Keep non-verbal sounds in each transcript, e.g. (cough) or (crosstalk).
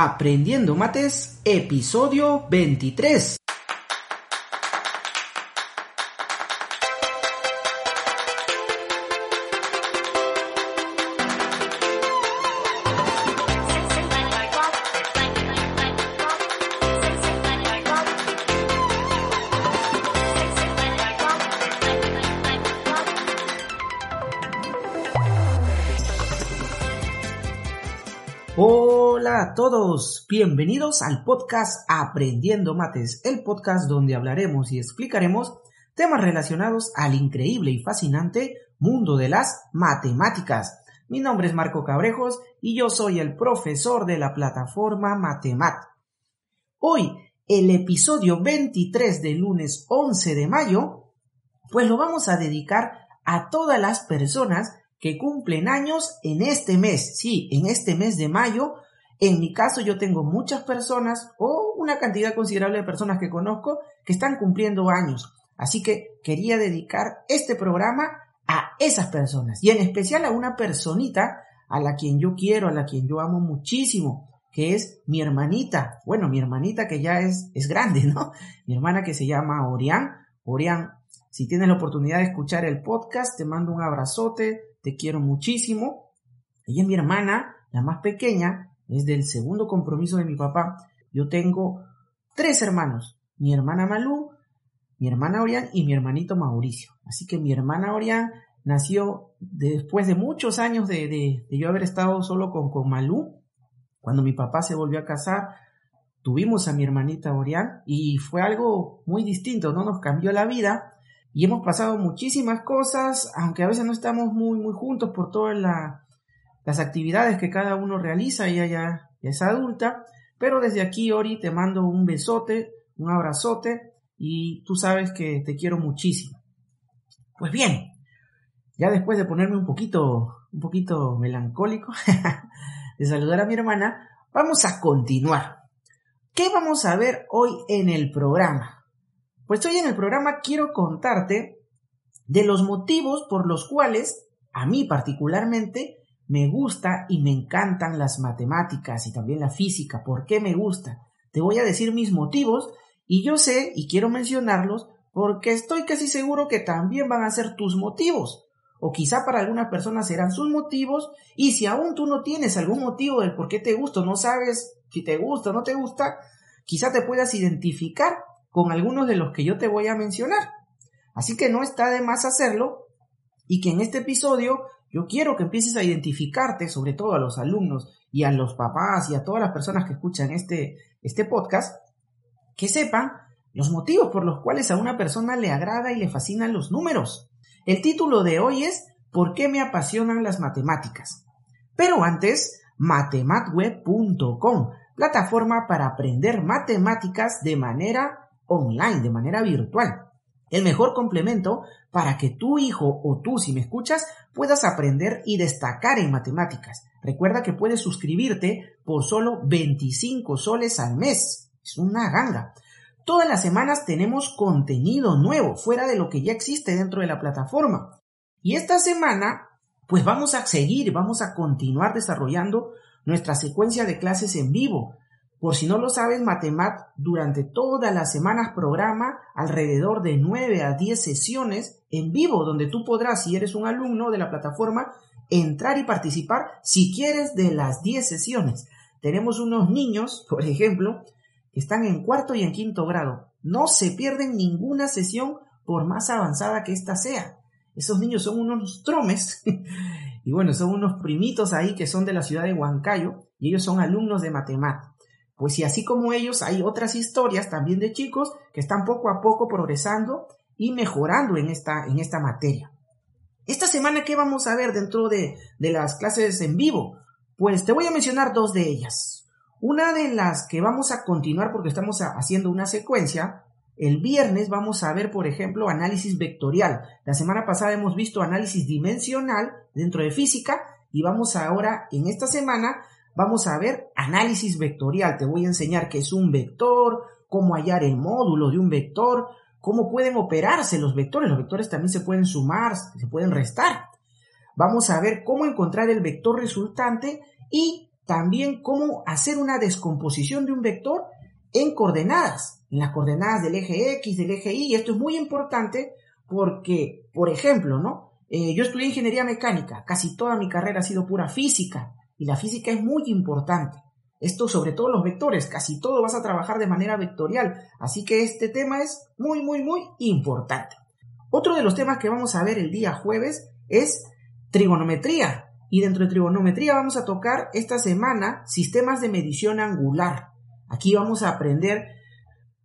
Aprendiendo Mates, episodio 23. Todos, bienvenidos al podcast Aprendiendo Mates, el podcast donde hablaremos y explicaremos temas relacionados al increíble y fascinante mundo de las matemáticas. Mi nombre es Marco Cabrejos y yo soy el profesor de la plataforma Matemat. Hoy, el episodio 23 del lunes 11 de mayo, pues lo vamos a dedicar a todas las personas que cumplen años en este mes, sí, en este mes de mayo. En mi caso yo tengo muchas personas o una cantidad considerable de personas que conozco que están cumpliendo años. Así que quería dedicar este programa a esas personas y en especial a una personita a la quien yo quiero, a la quien yo amo muchísimo, que es mi hermanita. Bueno, mi hermanita que ya es, es grande, ¿no? (laughs) Mi hermana que se llama Orián. Orián, si tienes la oportunidad de escuchar el podcast, te mando un abrazote, te quiero muchísimo. Ella es mi hermana, la más pequeña, es del segundo compromiso de mi papá. Yo tengo tres hermanos, mi hermana Malú, mi hermana Orián y mi hermanito Mauricio. Así que mi hermana Orián nació después de muchos años de, de, yo haber estado solo con, con Malú. Cuando mi papá se volvió a casar, tuvimos a mi hermanita Orián y fue algo muy distinto, ¿no? Nos cambió la vida y hemos pasado muchísimas cosas, aunque a veces no estamos muy, muy juntos por todas las actividades que cada uno realiza, ella ya, es adulta, pero desde aquí, Ori, te mando un besote, un abrazote, y tú sabes que te quiero muchísimo. Pues bien, ya después de ponerme un poquito, un poquito melancólico, (laughs) de saludar a mi hermana, vamos a continuar. ¿Qué vamos a ver hoy en el programa? Pues hoy en el programa quiero contarte de los motivos por los cuales a mí particularmente me gusta y me encantan las matemáticas y también la física. ¿Por qué me gusta? Te voy a decir mis motivos y yo sé y quiero mencionarlos porque estoy casi seguro que también van a ser tus motivos. O quizá para algunas personas serán sus motivos y si aún tú no tienes algún motivo del por qué te gusta, no sabes si te gusta o no te gusta, quizá te puedas identificar con algunos de los que yo te voy a mencionar. Así que no está de más hacerlo y que en este episodio yo quiero que empieces a identificarte, sobre todo a los alumnos y a los papás y a todas las personas que escuchan este, este podcast, que sepan los motivos por los cuales a una persona le agrada y le fascinan los números. El título de hoy es ¿Por qué me apasionan las matemáticas? Pero antes, matematweb.com, plataforma para aprender matemáticas de manera online, de manera virtual. El mejor complemento para que tu hijo o tú, si me escuchas, puedas aprender y destacar en matemáticas. Recuerda que puedes suscribirte por solo 25 soles al mes. Es una ganga. Todas las semanas tenemos contenido nuevo, fuera de lo que ya existe dentro de la plataforma. Y esta semana, pues vamos a seguir, vamos a continuar desarrollando nuestra secuencia de clases en vivo. Por si no lo sabes, Matemat durante todas las semanas programa alrededor de 9 a 10 sesiones en vivo, donde tú podrás, si eres un alumno de la plataforma, entrar y participar si quieres de las 10 sesiones. Tenemos unos niños, (laughs) por ejemplo, que están en cuarto y en quinto grado. No se pierden ninguna sesión por más avanzada que ésta sea. Esos niños son unos tromes (laughs) y bueno, son unos primitos ahí que son de la ciudad de Huancayo y ellos son alumnos de Matemat. Pues y así como ellos, hay otras historias también de chicos que están poco a poco progresando y mejorando en esta, en esta materia. Esta semana, ¿qué vamos a ver dentro de, de las clases en vivo? Pues te voy a mencionar dos de ellas. Una de las que vamos a continuar porque estamos haciendo una secuencia, el viernes vamos a ver, por ejemplo, análisis vectorial. La semana pasada hemos visto análisis dimensional dentro de física y vamos ahora, en esta semana, vamos a ver análisis vectorial. Te voy a enseñar qué es un vector, cómo hallar el módulo de un vector, cómo pueden operarse los vectores. Los vectores también se pueden sumar, se pueden restar. Vamos a ver cómo encontrar el vector resultante y también cómo hacer una descomposición de un vector en coordenadas, en las coordenadas del eje X, del eje Y, esto es muy importante porque, por ejemplo, ¿no? Eh, yo estudié ingeniería mecánica, casi toda mi carrera ha sido pura física, y la física es muy importante. Esto sobre todo los vectores, casi todo vas a trabajar de manera vectorial, así que este tema es muy, muy, muy importante. Otro de los temas que vamos a ver el día jueves es trigonometría, y dentro de trigonometría vamos a tocar esta semana sistemas de medición angular. Aquí vamos a aprender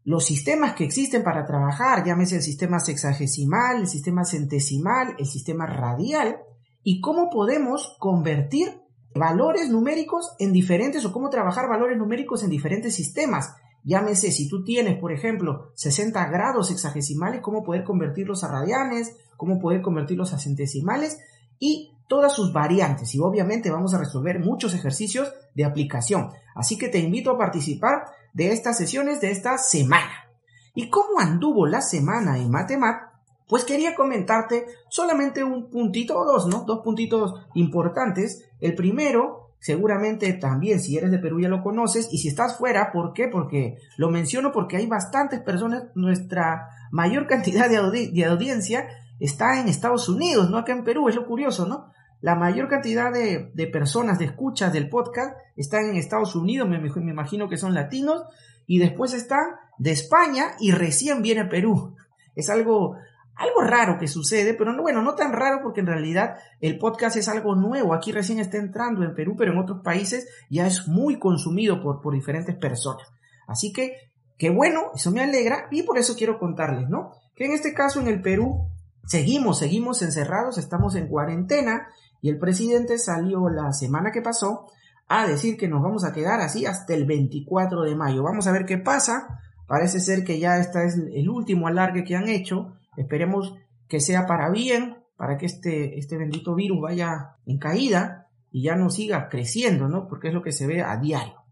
los sistemas que existen para trabajar, llámese el sistema sexagesimal, el sistema centesimal, el sistema radial, y cómo podemos convertir valores numéricos en diferentes o cómo trabajar valores numéricos en diferentes sistemas. Llámese, si tú tienes, por ejemplo, 60 grados sexagesimales, cómo poder convertirlos a radianes, cómo poder convertirlos a centesimales y todas sus variantes. Y obviamente vamos a resolver muchos ejercicios de aplicación. Así que te invito a participar de estas sesiones de esta semana. ¿Y cómo anduvo la semana en Matemat? Pues quería comentarte solamente un puntito o dos, ¿no? Dos puntitos importantes. El primero, seguramente también si eres de Perú ya lo conoces, y si estás fuera, ¿por qué? Porque lo menciono porque hay bastantes personas, nuestra mayor cantidad de, de audiencia está en Estados Unidos, no acá en Perú, es lo curioso, ¿no? La mayor cantidad de, personas, de escuchas del podcast, están en Estados Unidos, me, me, imagino que son latinos, y después están de España y recién viene Perú. Es algo, algo raro que sucede, pero bueno, no tan raro porque en realidad el podcast es algo nuevo. Aquí recién está entrando en Perú, pero en otros países ya es muy consumido por, por diferentes personas. Así que, qué bueno, eso me alegra y por eso quiero contarles, ¿no? Que en este caso en el Perú seguimos, seguimos encerrados, estamos en cuarentena y el presidente salió la semana que pasó a decir que nos vamos a quedar así hasta el 24 de mayo. Vamos a ver qué pasa. Parece ser que ya este es el último alargue que han hecho. Esperemos que sea para bien, para que este, este bendito virus vaya en caída y ya no siga creciendo, ¿no? Porque es lo que se ve a diario.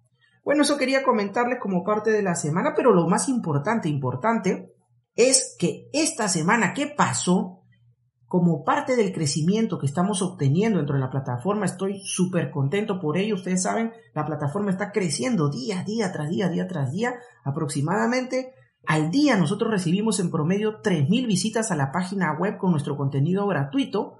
Bueno, eso quería comentarles como parte de la semana, pero lo más importante, importante, es que esta semana que pasó, como parte del crecimiento que estamos obteniendo dentro de la plataforma, estoy súper contento por ello. Ustedes saben, la plataforma está creciendo día día, tras día, día tras día. Aproximadamente al día nosotros recibimos en promedio 3.000 visitas a la página web con nuestro contenido gratuito.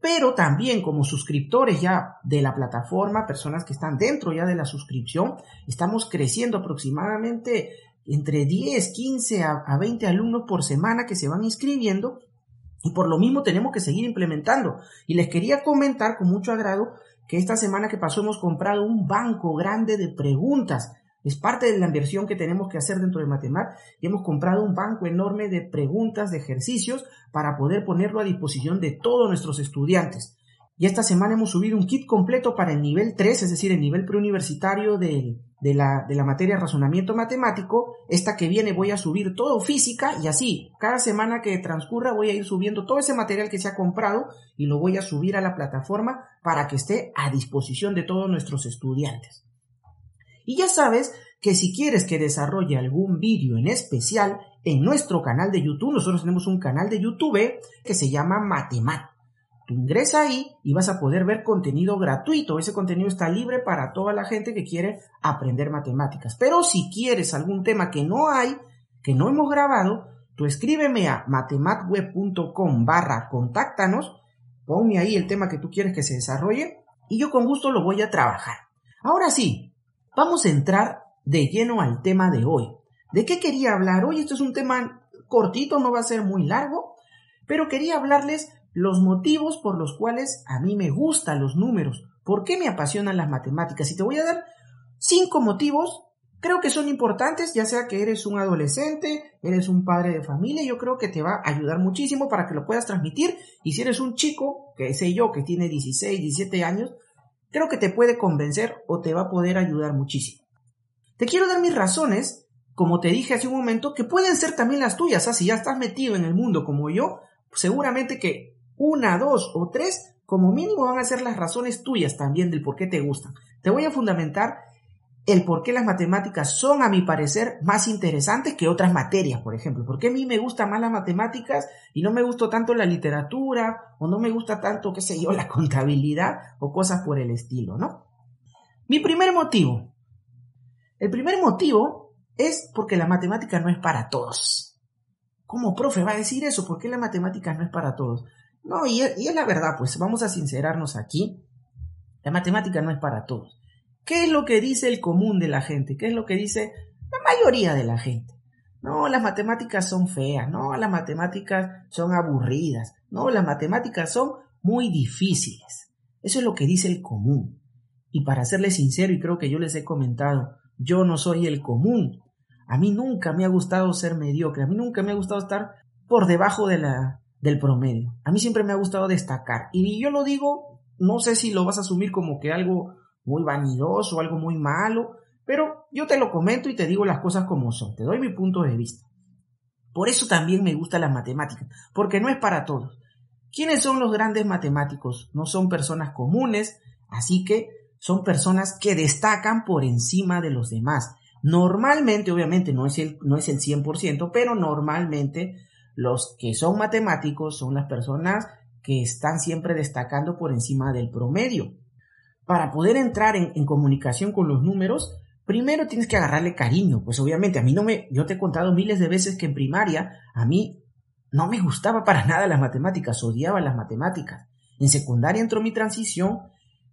Pero también como suscriptores ya de la plataforma, personas que están dentro ya de la suscripción, estamos creciendo aproximadamente entre 10, 15 a 20 alumnos por semana que se van inscribiendo y por lo mismo tenemos que seguir implementando. Y les quería comentar con mucho agrado que esta semana que pasó hemos comprado un banco grande de preguntas. Es parte de la inversión que tenemos que hacer dentro de Matemat y hemos comprado un banco enorme de preguntas, de ejercicios para poder ponerlo a disposición de todos nuestros estudiantes. Y esta semana hemos subido un kit completo para el nivel 3, es decir, el nivel preuniversitario de, de, la, de materia razonamiento matemático. Esta que viene voy a subir todo física y así, cada semana que transcurra voy a ir subiendo todo ese material que se ha comprado y lo voy a subir a la plataforma para que esté a disposición de todos nuestros estudiantes. Y ya sabes que si quieres que desarrolle algún vídeo en especial en nuestro canal de YouTube, nosotros tenemos un canal de YouTube que se llama Matemat. Tú ingresa ahí y vas a poder ver contenido gratuito. Ese contenido está libre para toda la gente que quiere aprender matemáticas. Pero si quieres algún tema que no hay, que no hemos grabado, tú escríbeme a matematweb.com barra contáctanos, ponme ahí el tema que tú quieres que se desarrolle y yo con gusto lo voy a trabajar. Ahora sí, vamos a entrar de lleno al tema de hoy. ¿De qué quería hablar hoy? Esto es un tema cortito, no va a ser muy largo, pero quería hablarles los motivos por los cuales a mí me gustan los números, por qué me apasionan las matemáticas. Y te voy a dar cinco motivos, creo que son importantes, ya sea que eres un adolescente, eres un padre de familia, yo creo que te va a ayudar muchísimo para que lo puedas transmitir. Y si eres un chico, que sé yo, que tiene 16, 17 años, creo que te puede convencer o te va a poder ayudar muchísimo. Te quiero dar mis razones, como te dije hace un momento, que pueden ser también las tuyas. ¿ah? Si ya estás metido en el mundo como yo, seguramente que una, dos o tres, como mínimo van a ser las razones tuyas también del por qué te gustan. Te voy a fundamentar el por qué las matemáticas son, a mi parecer, más interesantes que otras materias, por ejemplo. ¿Por qué a mí me gustan más las matemáticas y no me gusta tanto la literatura o no me gusta tanto, qué sé yo, (laughs) la contabilidad o cosas por el estilo, ¿no? Mi primer motivo. El primer motivo es porque la matemática no es para todos. ¿Cómo, profe, va a decir eso? ¿Por qué la matemática no es para todos? No, y es, la verdad, pues vamos a sincerarnos aquí. La matemática no es para todos. ¿Qué es lo que dice el común de la gente? ¿Qué es lo que dice la mayoría de la gente? No, las matemáticas son feas, no, las matemáticas son aburridas, no, las matemáticas son muy difíciles. Eso es lo que dice el común. Y para serles sincero, y creo que yo les he comentado, yo no soy el común. A mí nunca me ha gustado ser mediocre, a mí nunca me ha gustado estar por debajo de la, del promedio. A mí siempre me ha gustado destacar. Y yo lo digo, no sé si lo vas a asumir como que algo muy vanidoso, algo muy malo, pero yo te lo comento y te digo las cosas como son, te doy mi punto de vista. Por eso también me gusta la matemática, porque no es para todos. ¿Quiénes son los grandes matemáticos? No son personas comunes, así que son personas que destacan por encima de los demás. Normalmente, obviamente, no es el, no es el 100%, pero normalmente los que son matemáticos son las personas que están siempre destacando por encima del promedio. Para poder entrar en, comunicación con los números, primero tienes que agarrarle cariño. Pues obviamente a mí no me, yo te he contado miles de veces que en primaria a mí no me gustaba para (laughs) nada las matemáticas, odiaba las matemáticas. En secundaria entró mi transición,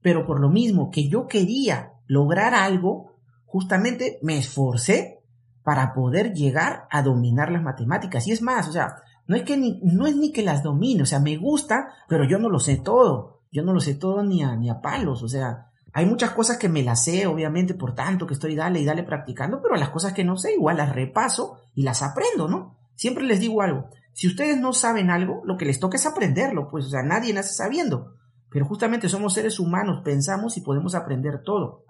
pero por lo mismo que yo quería lograr algo, justamente me esforcé para poder llegar a dominar las matemáticas. Y es más, o sea, no es que ni, no es ni que las domine, o sea, me gusta, pero yo no lo sé todo. Yo no lo sé todo ni a, ni a palos, o sea, hay muchas cosas que me las sé, obviamente, por tanto que estoy dale y dale practicando, pero las cosas que no sé, igual las repaso y las aprendo, ¿no? Siempre les digo algo, si ustedes no saben algo, lo que les toca es aprenderlo, pues, o sea, nadie nace sabiendo. Pero justamente somos seres humanos, pensamos y podemos aprender todo.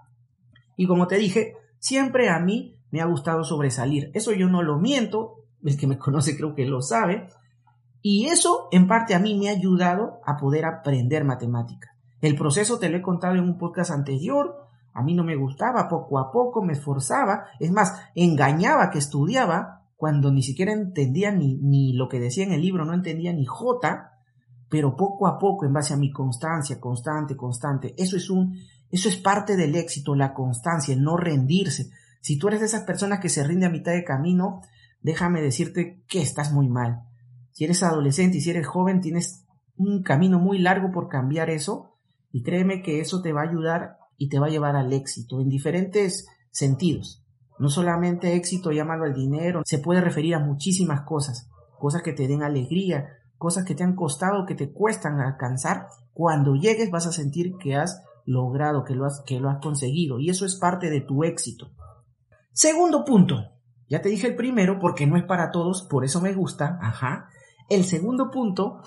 Y como te dije, siempre a mí me ha gustado sobresalir. Eso yo no lo miento, el que me conoce creo que lo sabe. Y eso en parte a mí me ha ayudado a poder aprender matemáticas. El proceso te lo he contado en un podcast anterior. A mí no me gustaba, poco a poco me esforzaba. Es más, engañaba que estudiaba cuando ni siquiera entendía ni, ni lo que decía en el libro, no entendía ni J, pero poco a poco, en base a mi constancia, constante, constante. Eso es un, eso es parte del éxito, la constancia, el no rendirse. Si tú eres de esas personas que se rinde a mitad de camino, déjame decirte que estás muy mal. Si eres adolescente y si eres joven, tienes un camino muy largo por cambiar eso y créeme que eso te va a ayudar y te va a llevar al éxito en diferentes sentidos. No solamente éxito, llámalo al dinero, se puede referir a muchísimas cosas, cosas que te den alegría, cosas que te han costado, que te cuestan alcanzar. Cuando llegues vas a sentir que has logrado, que lo has, que lo has conseguido y eso es parte de tu éxito. Segundo punto. Ya te dije el primero porque no es para todos, por eso me gusta. Ajá. El segundo punto,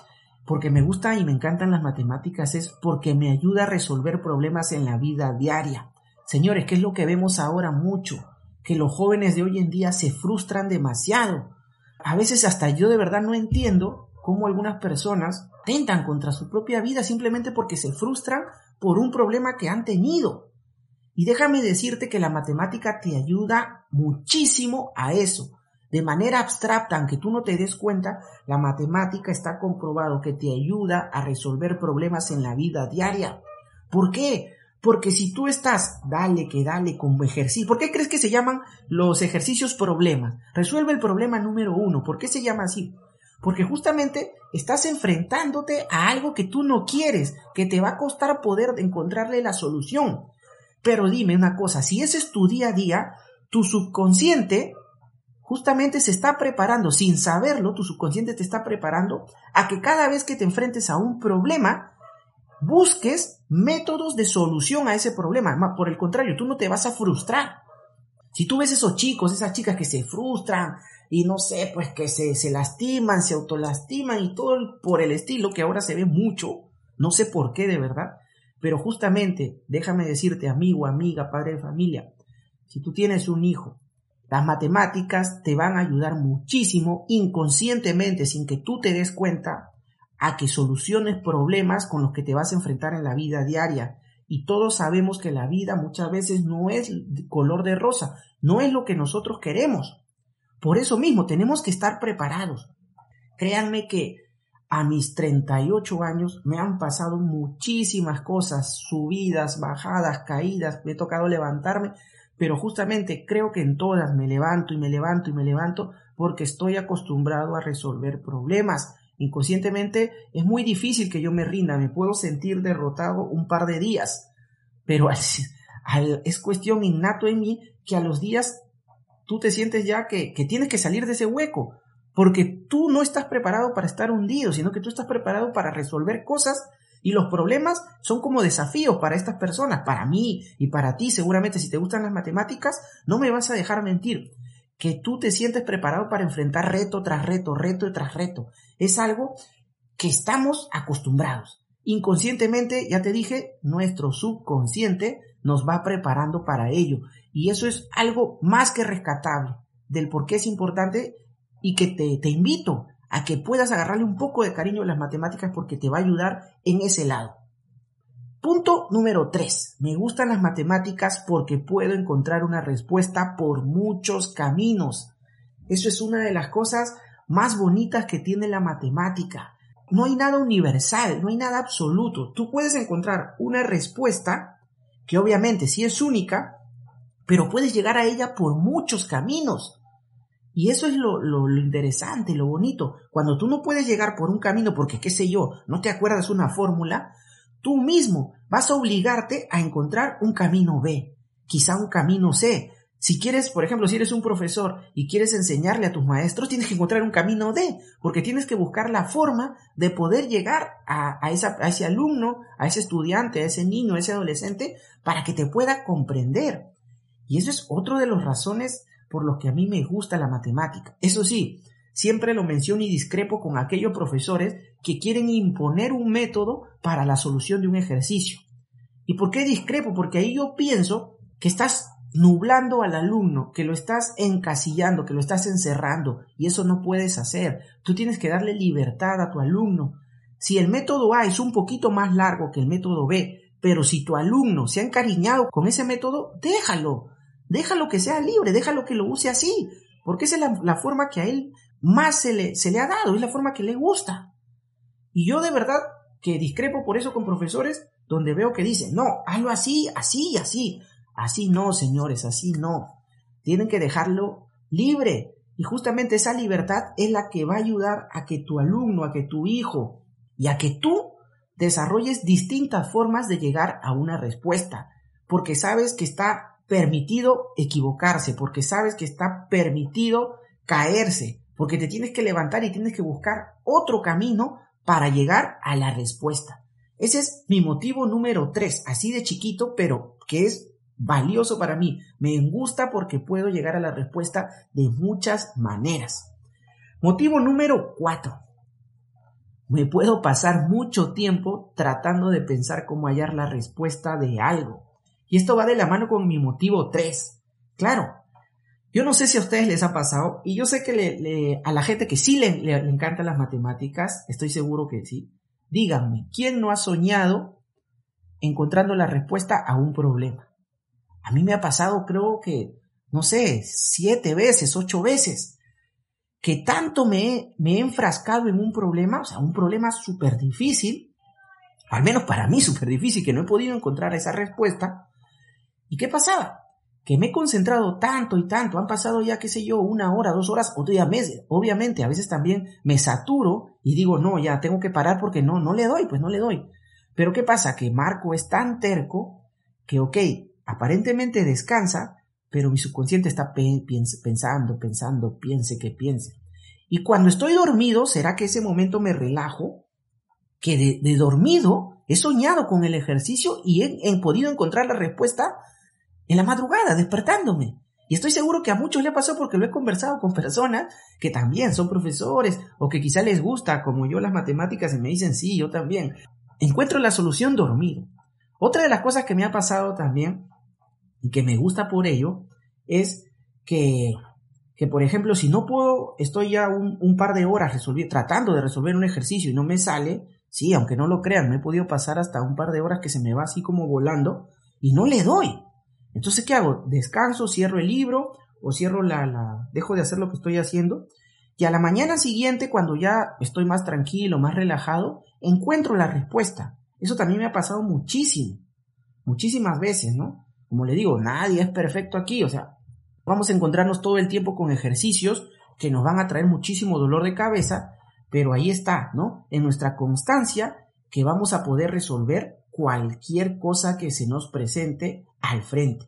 porque me gusta y me encantan las matemáticas, es porque me ayuda a resolver problemas en la vida diaria. Señores, ¿qué es lo que vemos ahora mucho? Que los jóvenes de hoy en día se frustran demasiado. A veces hasta yo de verdad no entiendo cómo algunas personas tentan contra su propia vida simplemente porque se frustran por un problema que han tenido. Y déjame decirte que la matemática te ayuda muchísimo a eso. De manera abstracta, aunque tú no te des cuenta, la matemática está comprobado que te ayuda a resolver problemas en la vida diaria. ¿Por qué? Porque si tú estás, dale que dale como ejercicio. ¿Por qué crees que se llaman los ejercicios problemas? Resuelve el problema número uno. ¿Por qué se llama así? Porque justamente estás enfrentándote a algo que tú no quieres, que te va a costar poder encontrarle la solución. Pero dime una cosa, si ese es tu día a día, tu subconsciente justamente se está preparando, sin saberlo, tu subconsciente te está preparando a que cada vez que te enfrentes a un problema, busques métodos de solución a ese problema. Por el contrario, tú no te vas a frustrar. Si tú ves esos chicos, esas chicas que se frustran y no sé, pues que se, se lastiman, se autolastiman y todo por el estilo que ahora se ve mucho, no sé por qué de verdad, pero justamente, déjame decirte, amigo, amiga, padre de familia, si tú tienes un hijo, las matemáticas te van a ayudar muchísimo inconscientemente, sin que tú te des cuenta, a que soluciones problemas con los que te vas a enfrentar en la vida diaria. Y todos sabemos que la vida muchas veces no es color de rosa, no es lo que nosotros queremos. Por eso mismo tenemos que estar preparados. Créanme que a mis 38 años me han pasado muchísimas cosas, subidas, bajadas, caídas, me he tocado levantarme, pero justamente creo que en todas me levanto y me levanto y me levanto porque estoy acostumbrado a resolver problemas. Inconscientemente es muy difícil que yo me rinda, me puedo sentir derrotado un par de días, pero es cuestión innato en mí que a los días tú te sientes ya que, que tienes que salir de ese hueco, porque tú no estás preparado para estar hundido, sino que tú estás preparado para resolver cosas y los problemas son como desafíos para estas personas, para mí y para ti seguramente si te gustan las matemáticas, no me vas a dejar mentir, que tú te sientes preparado para enfrentar reto tras reto, reto tras reto. Es algo que estamos acostumbrados. Inconscientemente, ya te dije, nuestro subconsciente nos va preparando para ello. Y eso es algo más que rescatable del por qué es importante y que te, te invito a que puedas agarrarle un poco de cariño a las matemáticas porque te va a ayudar en ese lado. Punto número 3. Me gustan las matemáticas porque puedo encontrar una respuesta por muchos caminos. Eso es una de las cosas más bonitas que tiene la matemática. No hay nada universal, no hay nada absoluto. Tú puedes encontrar una respuesta que obviamente sí es única, pero puedes llegar a ella por muchos caminos. Y eso es lo, lo, interesante, lo bonito. Cuando tú no puedes llegar por un camino porque, qué sé yo, no te acuerdas una fórmula, tú mismo vas a obligarte a encontrar un camino B, quizá un camino C. Si quieres, por ejemplo, si eres un profesor y quieres enseñarle a tus maestros, tienes que encontrar un camino D, porque tienes que buscar la forma de poder llegar a, a, a ese alumno, a ese estudiante, a ese niño, a ese adolescente, para que te pueda comprender. Y eso es otro de las razones por lo que a mí me gusta la matemática. Eso sí, siempre lo menciono y discrepo con aquellos profesores que quieren imponer un método para la solución de un ejercicio. ¿Y por qué discrepo? Porque ahí yo pienso que estás nublando al alumno, que lo estás encasillando, que lo estás encerrando, y eso no puedes hacer. Tú tienes que darle libertad a tu alumno. Si el método A es un poquito más largo que el método B, pero si tu alumno se ha encariñado con ese método, déjalo. Déjalo que sea libre, déjalo que lo use así, porque esa es la, forma que a él más se le, se le ha dado, es la forma que le gusta. Y yo de verdad que discrepo por eso con profesores donde veo que dicen, no, hazlo así, así y así. Así no, señores, así no. Tienen que dejarlo libre. Y justamente esa libertad es la que va a ayudar a que tu alumno, a que tu hijo y a que tú desarrolles distintas formas de llegar a una respuesta. Porque sabes que está permitido equivocarse, porque sabes que está permitido caerse, porque te tienes que levantar y tienes que buscar otro camino para llegar a la respuesta. Ese es mi motivo número tres, así de chiquito, pero que es valioso para mí. Me gusta porque puedo llegar a la respuesta de muchas maneras. Motivo número cuatro. Me puedo pasar mucho tiempo tratando de pensar cómo hallar la respuesta de algo. Y esto va de la mano con mi motivo 3. Claro, yo no sé si a ustedes les ha pasado, y yo sé que a la gente que sí le, le, encantan las matemáticas, estoy seguro que sí. Díganme, ¿quién no ha soñado encontrando la respuesta a un problema? A mí me ha pasado, creo que, no sé, siete veces, ocho veces, que tanto me, me he enfrascado en un problema, o sea, un problema súper difícil, al menos para mí súper difícil, que no he podido encontrar esa respuesta, ¿Y qué pasaba? Que me he concentrado tanto y tanto, han pasado ya, qué sé yo, una hora, dos horas, otro día meses. Obviamente, a veces también me saturo y digo, no, ya tengo que parar porque no, no le doy, pues no le doy. Pero ¿qué pasa? Que Marco es tan terco que, ok, aparentemente descansa, pero mi subconsciente está pensando, pensando, piense que piense. Y cuando estoy dormido, ¿será que ese momento me relajo? Que de, dormido he soñado con el ejercicio y he podido encontrar la respuesta en la madrugada, despertándome. Y estoy seguro que a muchos le pasó porque lo he conversado con personas que también son profesores o que quizá les gusta, como yo, las matemáticas y me dicen, sí, yo también. Encuentro la solución dormido. Otra de las cosas que me ha pasado también y que me gusta por ello es que, que por ejemplo, si no puedo, estoy ya un, par de horas tratando de resolver un ejercicio y no me sale, sí, aunque no lo crean, me he podido pasar hasta un par de horas que se me va así como volando y no le doy. Entonces, ¿qué hago? Descanso, cierro el libro o cierro la, la, dejo de hacer lo que estoy haciendo Y a la mañana siguiente, cuando ya estoy más tranquilo, más relajado, encuentro la respuesta. Eso también me ha pasado muchísimo, muchísimas veces, ¿no? Como le digo, nadie es perfecto aquí, o sea, vamos a encontrarnos todo el tiempo con ejercicios que nos van a traer muchísimo dolor de cabeza, pero ahí está, ¿no? En nuestra constancia que vamos a poder resolver cualquier cosa que se nos presente al frente.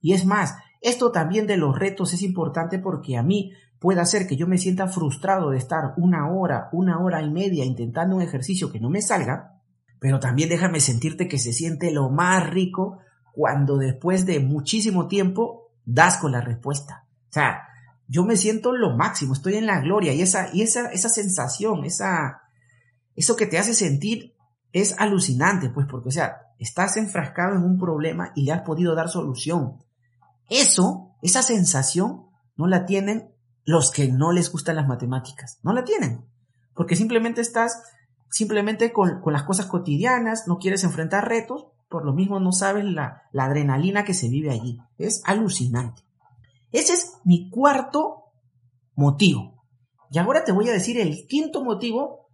Y es más, esto también de los retos es importante porque a mí puede hacer que yo me sienta frustrado de estar una hora, una hora y media intentando un ejercicio que no me salga, pero también déjame sentirte que se siente lo más rico cuando después de muchísimo tiempo das con la respuesta. O sea, yo me siento lo máximo, estoy en la gloria y esa, y esa, esa sensación, esa, eso que te hace sentir es alucinante, pues porque, o sea, estás enfrascado en un problema y le has podido dar solución. Eso, esa sensación, no la tienen los que no les gustan las matemáticas, no la tienen, porque simplemente estás simplemente con, con las cosas cotidianas, no quieres enfrentar retos, por lo mismo no sabes la, la adrenalina que se vive allí. Es alucinante. Ese es mi cuarto motivo. Y ahora te voy a decir el quinto motivo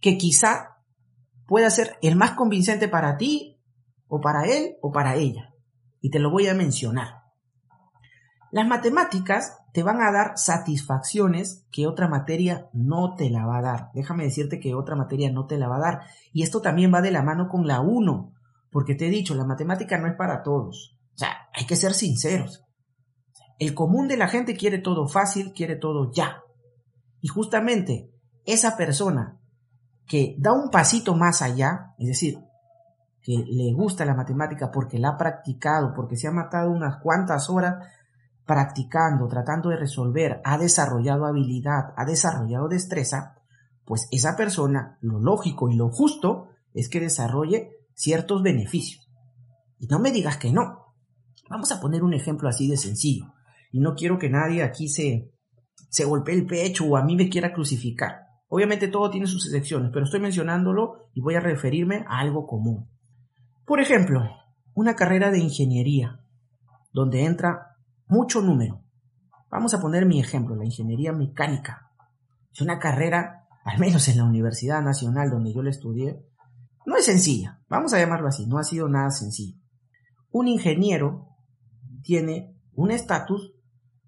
que quizá pueda ser el más convincente para ti, o para él, o para ella. Y te lo voy a mencionar. Las matemáticas te van a dar satisfacciones que otra materia no te la va a dar. Déjame decirte que otra materia no te la va a dar. Y esto también va de la mano con la 1, porque te he dicho, la matemática no es para todos. O sea, hay que ser sinceros. El común de la gente quiere todo fácil, quiere todo ya. Y justamente esa persona que da un pasito más allá, es decir, que le gusta la matemática porque la ha practicado, porque se ha matado unas cuantas horas practicando, tratando de resolver, ha desarrollado habilidad, ha desarrollado destreza, pues esa persona, lo lógico y lo justo es que desarrolle ciertos beneficios. Y no me digas que no. Vamos a poner un ejemplo así de sencillo y no quiero que nadie aquí se, se golpee el pecho o a mí me quiera crucificar. Obviamente todo tiene sus excepciones, pero estoy mencionándolo y voy a referirme a algo común. Por ejemplo, una carrera de ingeniería, donde entra mucho número. Vamos a poner mi ejemplo, la ingeniería mecánica. Es una carrera, al menos en la Universidad Nacional donde yo la estudié, no es sencilla, vamos a llamarlo así, no ha sido nada sencillo. Un ingeniero tiene un estatus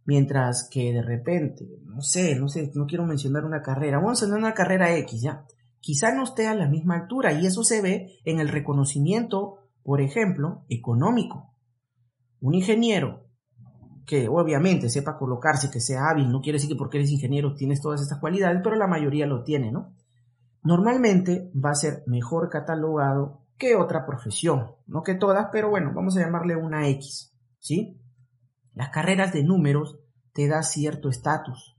Mientras que de repente, no sé, no sé, no quiero mencionar una carrera, vamos a tener una carrera X ya, quizá no esté a la misma altura y eso se ve en el reconocimiento, por ejemplo, económico. Un ingeniero que obviamente sepa colocarse, que sea hábil, no quiere decir que porque eres ingeniero tienes todas estas cualidades, pero la mayoría lo tiene, ¿no? Normalmente va a ser mejor catalogado que otra profesión, no que todas, pero bueno, vamos a llamarle una X, ¿sí? Las carreras de números te da cierto estatus.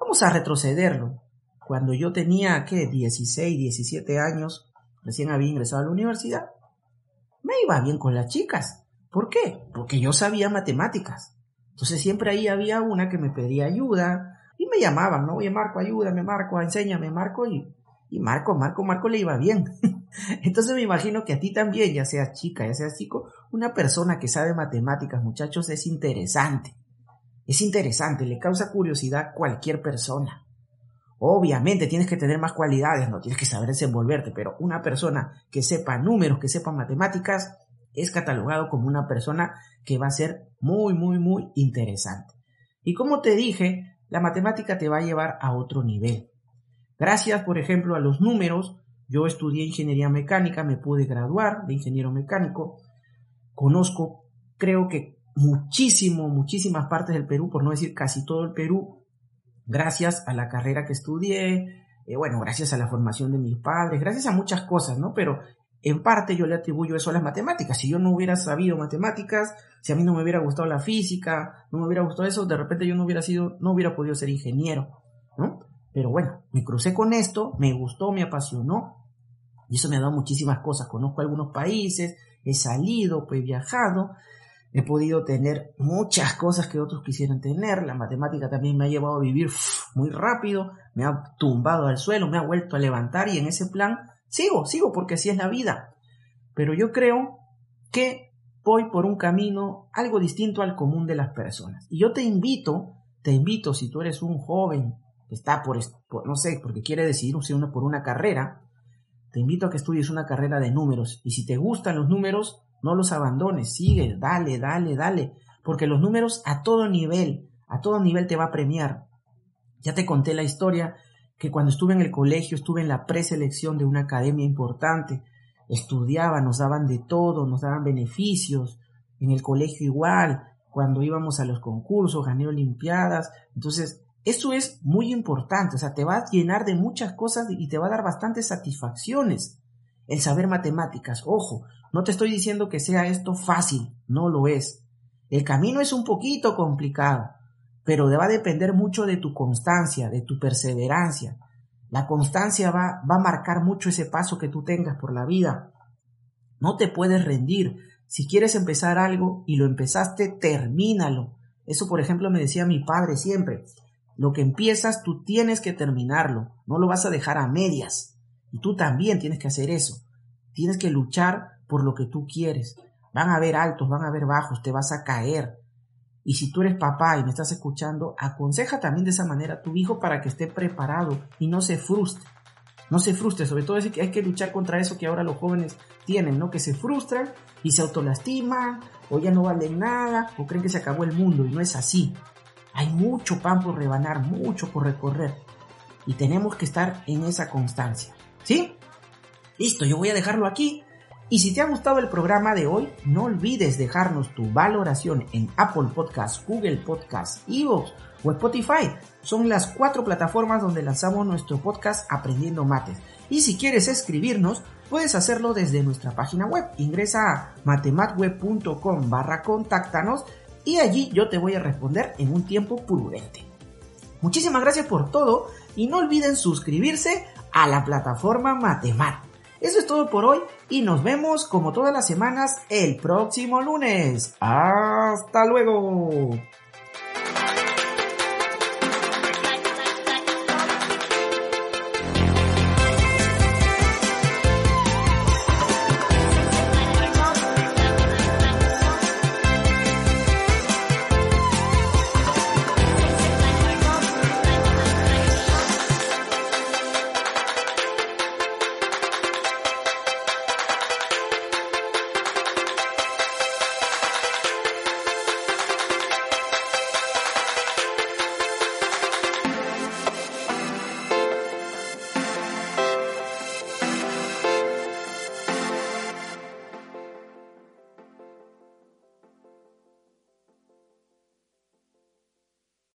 Vamos a retrocederlo. Cuando yo tenía, ¿qué? 16, 17 años, recién había ingresado a la universidad, me iba bien con las chicas. ¿Por qué? Porque yo sabía matemáticas. Entonces siempre ahí había una que me pedía ayuda y me llamaban, ¿no? Oye, Marco, ayúdame, Marco, enséñame, Marco, y, y Marco, Marco, Marco le iba bien. (laughs) Entonces me imagino que a ti también, ya seas chica, ya seas chico, una persona que sabe matemáticas, muchachos, es interesante. Es interesante, le causa curiosidad a cualquier persona. Obviamente tienes que tener más cualidades, no tienes que saber desenvolverte, pero una persona que sepa números, que sepa matemáticas, es catalogado como una persona que va a ser muy, muy, muy interesante. Y como te dije, la matemática te va a llevar a otro nivel. Gracias, por ejemplo, a los números, yo estudié ingeniería mecánica, me pude graduar de ingeniero mecánico. Conozco, creo que muchísimo, muchísimas partes del Perú, por no decir casi todo el Perú, gracias a la carrera que estudié, eh, bueno, gracias a la formación de mis padres, gracias a muchas cosas, ¿no? Pero en parte yo le atribuyo eso a las matemáticas. Si yo no hubiera sabido matemáticas, si a mí no me hubiera gustado la física, no me hubiera gustado eso, de repente yo no hubiera sido, no hubiera podido ser ingeniero, ¿no? Pero bueno, me crucé con esto, me gustó, me apasionó y eso me ha dado muchísimas cosas. Conozco algunos países, he salido, he viajado, he podido tener muchas cosas que otros quisieran tener. La matemática también me ha llevado a vivir muy rápido, me ha tumbado al suelo, me ha vuelto a levantar y en ese plan sigo, sigo porque así es la vida. Pero yo creo que voy por un camino algo distinto al común de las personas. Y yo te invito, te invito, si tú eres un joven que está por, no sé, porque quiere decidir una por una carrera, te invito a que estudies una carrera de números. Y si te gustan los números, no los abandones, sigue, dale, dale, dale, porque los números a todo nivel, a todo nivel te va a premiar. Ya te conté la historia que cuando estuve en el colegio, estuve en la preselección de una academia importante, estudiaba, nos daban de todo, nos daban beneficios, en el colegio igual, cuando íbamos a los concursos, gané olimpiadas, entonces eso es muy importante, o sea, te va a llenar de muchas cosas y te va a dar bastantes satisfacciones el saber matemáticas. Ojo, no te estoy diciendo que sea esto fácil, no lo es. El camino es un poquito complicado, pero va a depender mucho de tu constancia, de tu perseverancia. La constancia va, va a marcar mucho ese paso que tú tengas por la vida. No te puedes rendir. Si quieres empezar algo y lo empezaste, termínalo. Eso, por ejemplo, me decía mi padre siempre. Lo que empiezas, tú tienes que terminarlo. No lo vas a dejar a medias. Y tú también tienes que hacer eso. Tienes que luchar por lo que tú quieres. Van a haber altos, van a haber bajos, te vas a caer. Y si tú eres papá y me estás escuchando, aconseja también de esa manera a tu hijo para que esté preparado y no se frustre. No se frustre, sobre todo es que hay que luchar contra eso que ahora los jóvenes tienen, ¿no? Que se frustran y se autolastiman, o ya no valen nada, o creen que se acabó el mundo, y no es así. Hay mucho pan por rebanar, mucho por recorrer, y tenemos que estar en esa constancia. ¿Sí? Listo, yo voy a dejarlo aquí. Y si te ha gustado el programa de hoy, no olvides dejarnos tu valoración en Apple Podcasts, Google Podcasts, Evox o Spotify. Son las cuatro plataformas donde lanzamos nuestro podcast Aprendiendo Mates. Y si quieres escribirnos, puedes hacerlo desde nuestra página web. Ingresa a matematweb.com barra contáctanos y allí yo te voy a responder en un tiempo prudente. Muchísimas gracias por todo y no olviden suscribirse a la plataforma Matemat. Eso es todo por hoy y nos vemos como todas las semanas el próximo lunes. Hasta luego.